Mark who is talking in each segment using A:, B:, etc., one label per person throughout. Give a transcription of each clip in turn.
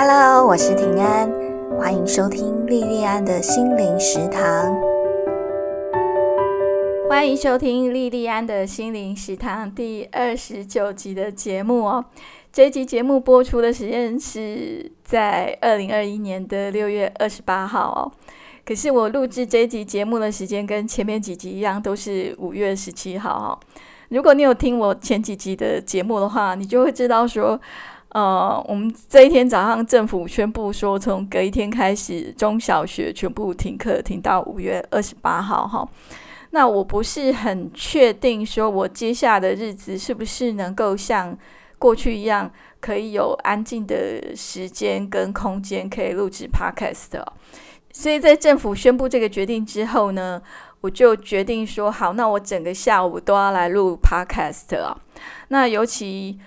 A: Hello，我是平安，欢迎收听莉莉安的心灵食堂。
B: 欢迎收听莉莉安的心灵食堂第二十九集的节目哦。这集节目播出的时间是在二零二一年的六月二十八号哦。可是我录制这集节目的时间跟前面几集一样，都是五月十七号哈。如果你有听我前几集的节目的话，你就会知道说。呃，我们这一天早上政府宣布说，从隔一天开始，中小学全部停课，停到五月二十八号哈。那我不是很确定，说我接下来的日子是不是能够像过去一样，可以有安静的时间跟空间可以录制 podcast 哦。所以在政府宣布这个决定之后呢，我就决定说，好，那我整个下午都要来录 podcast 啊。那尤其。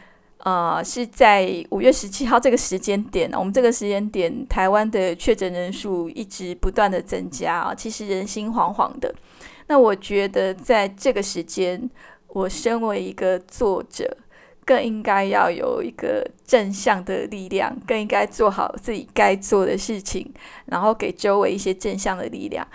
B: 呃，是在五月十七号这个时间点，我们这个时间点，台湾的确诊人数一直不断的增加啊，其实人心惶惶的。那我觉得在这个时间，我身为一个作者，更应该要有一个正向的力量，更应该做好自己该做的事情，然后给周围一些正向的力量。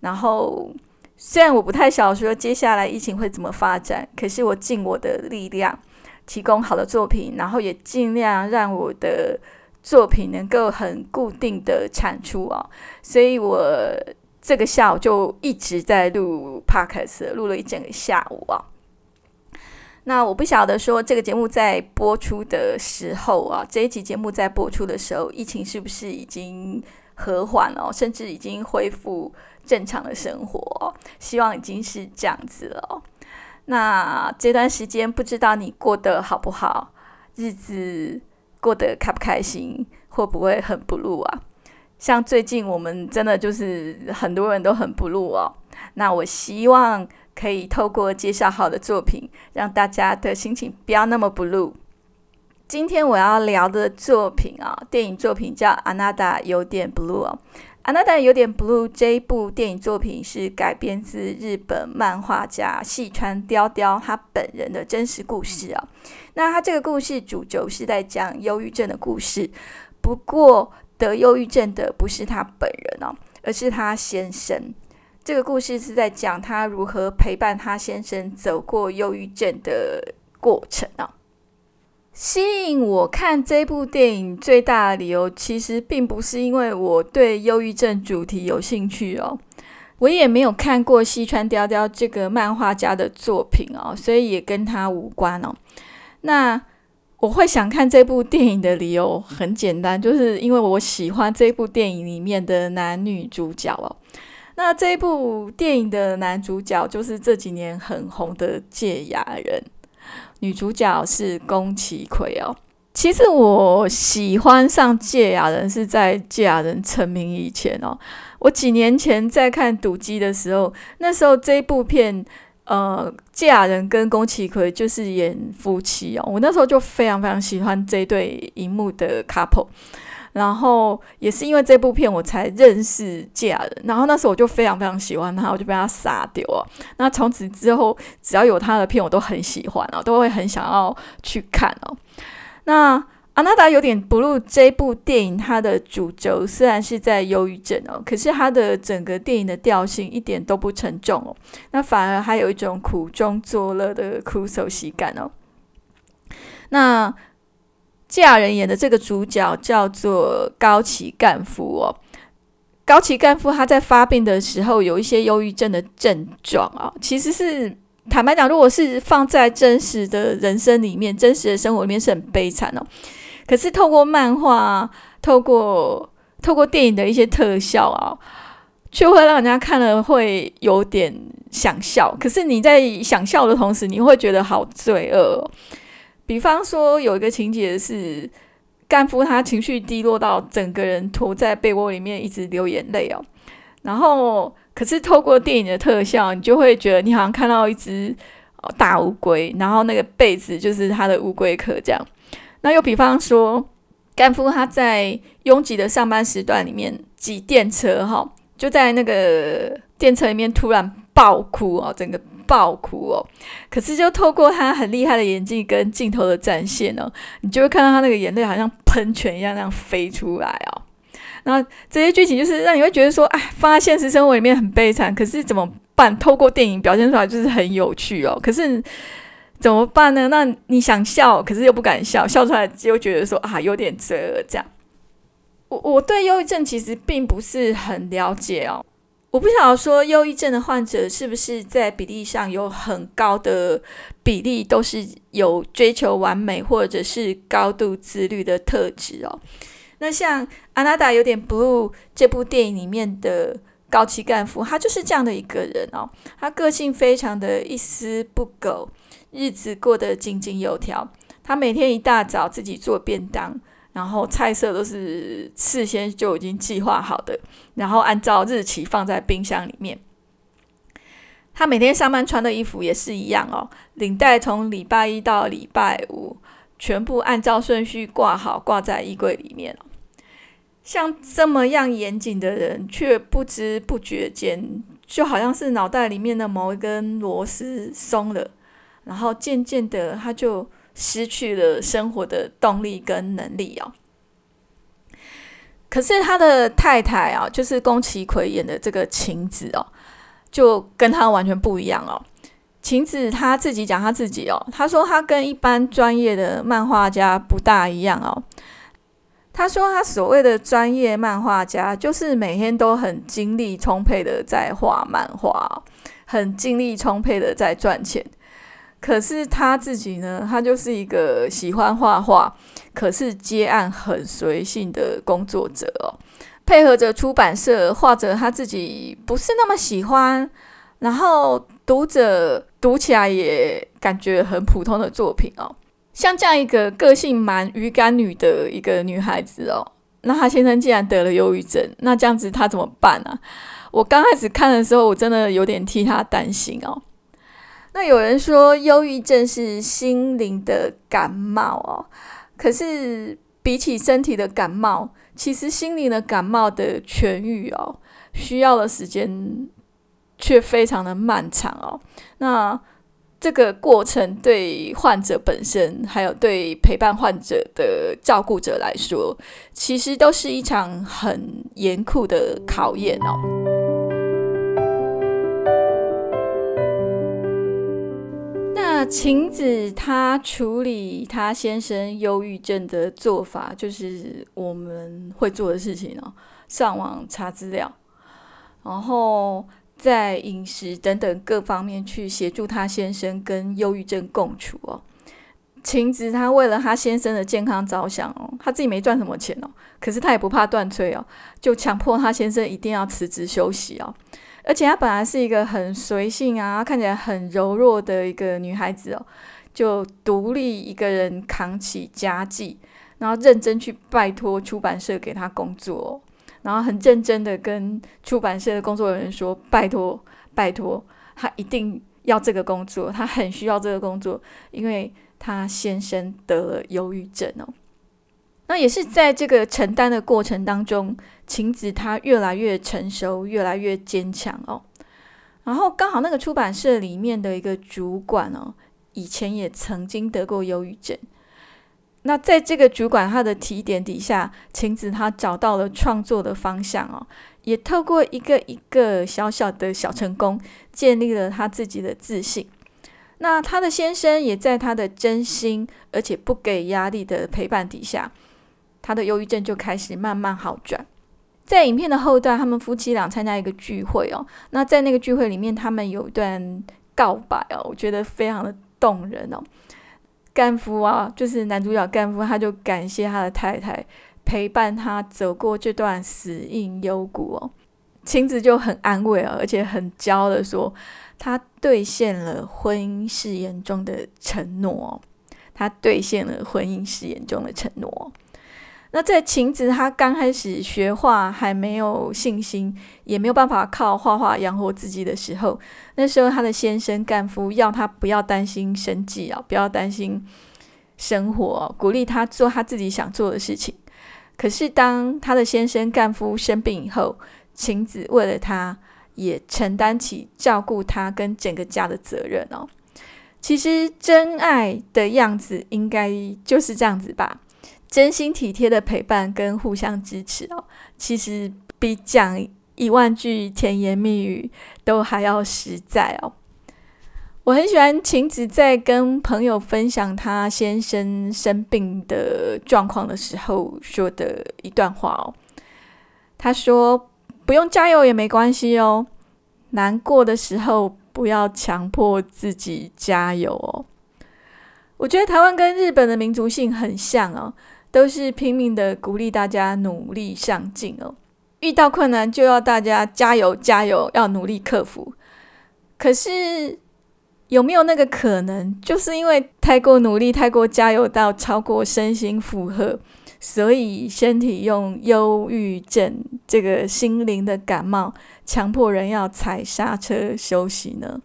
B: 然后，虽然我不太晓得说接下来疫情会怎么发展，可是我尽我的力量。提供好的作品，然后也尽量让我的作品能够很固定的产出啊，所以我这个下午就一直在录 podcast，录了一整个下午啊。那我不晓得说这个节目在播出的时候啊，这一集节目在播出的时候，疫情是不是已经和缓了，甚至已经恢复正常的生活？哦希望已经是这样子了。那这段时间不知道你过得好不好，日子过得开不开心，会不会很不路啊？像最近我们真的就是很多人都很不路哦。那我希望可以透过介绍好的作品，让大家的心情不要那么不路。今天我要聊的作品啊，电影作品叫《阿娜达有点 blue》哦。《阿娜达有点 blue》这一部电影作品是改编自日本漫画家细川雕雕他本人的真实故事啊。那他这个故事主轴是在讲忧郁症的故事，不过得忧郁症的不是他本人哦，而是他先生。这个故事是在讲他如何陪伴他先生走过忧郁症的过程啊。吸引我看这部电影最大的理由，其实并不是因为我对忧郁症主题有兴趣哦，我也没有看过西川雕雕这个漫画家的作品哦，所以也跟他无关哦。那我会想看这部电影的理由很简单，就是因为我喜欢这部电影里面的男女主角哦。那这部电影的男主角就是这几年很红的芥雅人。女主角是宫崎葵哦。其实我喜欢上芥雅人是在芥雅人成名以前哦。我几年前在看《赌机》的时候，那时候这部片，呃，芥雅人跟宫崎葵就是演夫妻哦。我那时候就非常非常喜欢这对荧幕的 couple。然后也是因为这部片我才认识芥人，然后那时候我就非常非常喜欢他，我就被他杀丢了。那从此之后，只要有他的片，我都很喜欢哦，都会很想要去看哦。那《阿娜达有点不入》这部电影，它的主轴虽然是在忧郁症哦，可是它的整个电影的调性一点都不沉重哦，那反而还有一种苦中作乐的苦手喜感哦。那嫁人演的这个主角叫做高崎干夫哦，高崎干夫他在发病的时候有一些忧郁症的症状啊，其实是坦白讲，如果是放在真实的人生里面、真实的生活里面是很悲惨哦。可是透过漫画、透过透过电影的一些特效啊，却会让人家看了会有点想笑。可是你在想笑的同时，你会觉得好罪恶。哦比方说，有一个情节是干夫他情绪低落到整个人拖在被窝里面，一直流眼泪哦。然后，可是透过电影的特效，你就会觉得你好像看到一只大乌龟，然后那个被子就是他的乌龟壳这样。那又比方说，干夫他在拥挤的上班时段里面挤电车哈，就在那个电车里面突然爆哭哦，整个爆哭哦。可是就透过他很厉害的演技跟镜头的展现哦，你就会看到他那个眼泪好像喷泉一样那样飞出来哦。那这些剧情就是让你会觉得说，哎，放在现实生活里面很悲惨，可是怎么办？透过电影表现出来就是很有趣哦。可是怎么办呢？那你想笑，可是又不敢笑，笑出来又觉得说啊，有点罪恶这样。我我对忧郁症其实并不是很了解哦，我不晓得说忧郁症的患者是不是在比例上有很高的比例都是有追求完美或者是高度自律的特质哦。那像《阿娜达有点 blue》这部电影里面的高级干部，他就是这样的一个人哦，他个性非常的一丝不苟，日子过得井井有条，他每天一大早自己做便当。然后菜色都是事先就已经计划好的，然后按照日期放在冰箱里面。他每天上班穿的衣服也是一样哦，领带从礼拜一到礼拜五全部按照顺序挂好，挂在衣柜里面像这么样严谨的人，却不知不觉间就好像是脑袋里面的某一根螺丝松了，然后渐渐的他就。失去了生活的动力跟能力哦。可是他的太太啊，就是宫崎葵演的这个晴子哦，就跟他完全不一样哦。晴子他自己讲他自己哦，他说他跟一般专业的漫画家不大一样哦。他说他所谓的专业漫画家，就是每天都很精力充沛的在画漫画，很精力充沛的在赚钱。可是他自己呢，他就是一个喜欢画画，可是接案很随性的工作者哦。配合着出版社画着他自己不是那么喜欢，然后读者读起来也感觉很普通的作品哦。像这样一个个性蛮鱼干女的一个女孩子哦，那她先生竟然得了忧郁症，那这样子她怎么办呢？我刚开始看的时候，我真的有点替她担心哦。那有人说，忧郁症是心灵的感冒哦。可是比起身体的感冒，其实心灵的感冒的痊愈哦，需要的时间却非常的漫长哦。那这个过程对患者本身，还有对陪伴患者的照顾者来说，其实都是一场很严酷的考验哦。晴子她处理她先生忧郁症的做法，就是我们会做的事情哦，上网查资料，然后在饮食等等各方面去协助她先生跟忧郁症共处哦。晴子她为了她先生的健康着想哦，她自己没赚什么钱哦，可是她也不怕断炊哦，就强迫她先生一定要辞职休息哦。而且她本来是一个很随性啊，看起来很柔弱的一个女孩子哦，就独立一个人扛起家计，然后认真去拜托出版社给她工作，然后很认真的跟出版社的工作人员说：“拜托，拜托，她一定要这个工作，她很需要这个工作，因为她先生得了忧郁症哦。”那也是在这个承担的过程当中，晴子她越来越成熟，越来越坚强哦。然后刚好那个出版社里面的一个主管哦，以前也曾经得过忧郁症。那在这个主管他的提点底下，晴子她找到了创作的方向哦，也透过一个一个小小的小成功，建立了他自己的自信。那他的先生也在他的真心而且不给压力的陪伴底下。他的忧郁症就开始慢慢好转。在影片的后段，他们夫妻俩参加一个聚会哦。那在那个聚会里面，他们有一段告白哦，我觉得非常的动人哦。干夫啊，就是男主角干夫，他就感谢他的太太陪伴他走过这段死荫幽谷哦。晴子就很安慰啊，而且很骄傲的说，他兑现了婚姻誓言中的承诺哦。他兑现了婚姻誓言中的承诺。那在晴子她刚开始学画，还没有信心，也没有办法靠画画养活自己的时候，那时候她的先生干夫要她不要担心生计啊，不要担心生活，鼓励她做她自己想做的事情。可是当她的先生干夫生病以后，晴子为了他也承担起照顾他跟整个家的责任哦。其实真爱的样子应该就是这样子吧，真心体贴的陪伴跟互相支持哦，其实比讲一万句甜言蜜语都还要实在哦。我很喜欢晴子在跟朋友分享她先生生病的状况的时候说的一段话哦。她说：“不用加油也没关系哦，难过的时候不要强迫自己加油哦。”我觉得台湾跟日本的民族性很像哦，都是拼命的鼓励大家努力上进哦，遇到困难就要大家加油加油，要努力克服。可是。有没有那个可能，就是因为太过努力、太过加油到超过身心负荷，所以身体用忧郁症这个心灵的感冒，强迫人要踩刹车休息呢？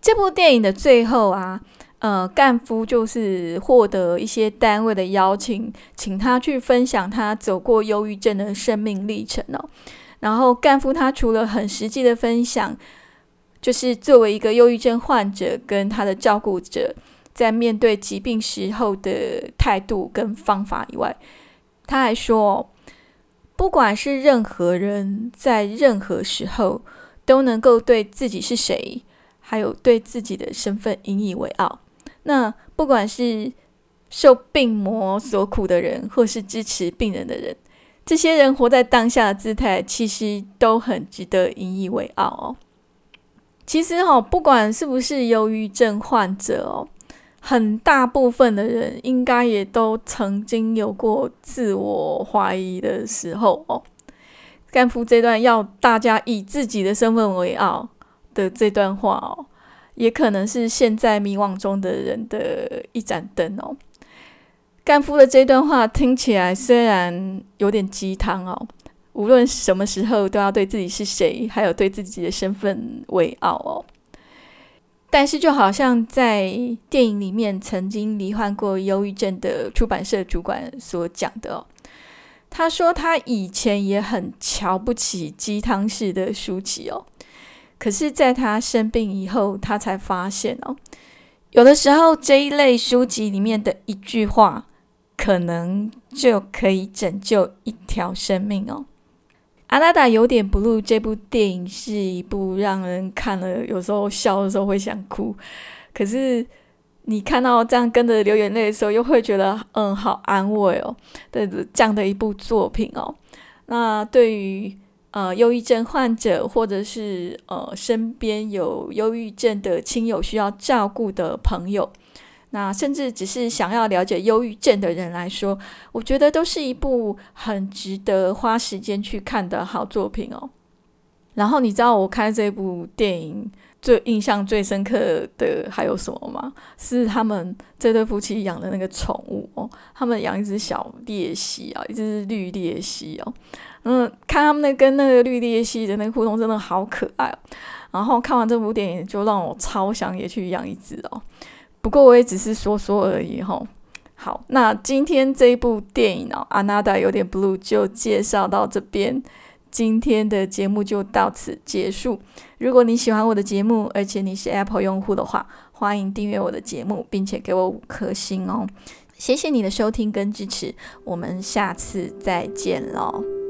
B: 这部电影的最后啊，呃，干夫就是获得一些单位的邀请，请他去分享他走过忧郁症的生命历程哦。然后干夫他除了很实际的分享。就是作为一个忧郁症患者跟他的照顾者，在面对疾病时候的态度跟方法以外，他还说，不管是任何人在任何时候都能够对自己是谁，还有对自己的身份引以为傲。那不管是受病魔所苦的人，或是支持病人的人，这些人活在当下的姿态，其实都很值得引以为傲哦。其实哦，不管是不是忧郁症患者哦，很大部分的人应该也都曾经有过自我怀疑的时候哦。干夫这段要大家以自己的身份为傲的这段话哦，也可能是现在迷惘中的人的一盏灯哦。干夫的这段话听起来虽然有点鸡汤哦。无论什么时候，都要对自己是谁，还有对自己的身份为傲哦。但是，就好像在电影里面曾经罹患过忧郁症的出版社主管所讲的哦，他说他以前也很瞧不起鸡汤式的书籍哦，可是在他生病以后，他才发现哦，有的时候这一类书籍里面的一句话，可能就可以拯救一条生命哦。阿娜达有点不露。这部电影是一部让人看了有时候笑的时候会想哭，可是你看到这样跟着流眼泪的时候，又会觉得嗯好安慰哦的这样的一部作品哦。那对于呃忧郁症患者或者是呃身边有忧郁症的亲友需要照顾的朋友。那甚至只是想要了解忧郁症的人来说，我觉得都是一部很值得花时间去看的好作品哦。然后你知道我看这部电影最印象最深刻的还有什么吗？是他们这对夫妻养的那个宠物哦，他们养一只小鬣蜥啊，一只绿鬣蜥哦。嗯，看他们那跟那个绿鬣蜥的那个互动真的好可爱哦。然后看完这部电影，就让我超想也去养一只哦。不过我也只是说说而已哈。好，那今天这一部电影哦，《Another》有点 blue，就介绍到这边。今天的节目就到此结束。如果你喜欢我的节目，而且你是 Apple 用户的话，欢迎订阅我的节目，并且给我五颗星哦。谢谢你的收听跟支持，我们下次再见喽。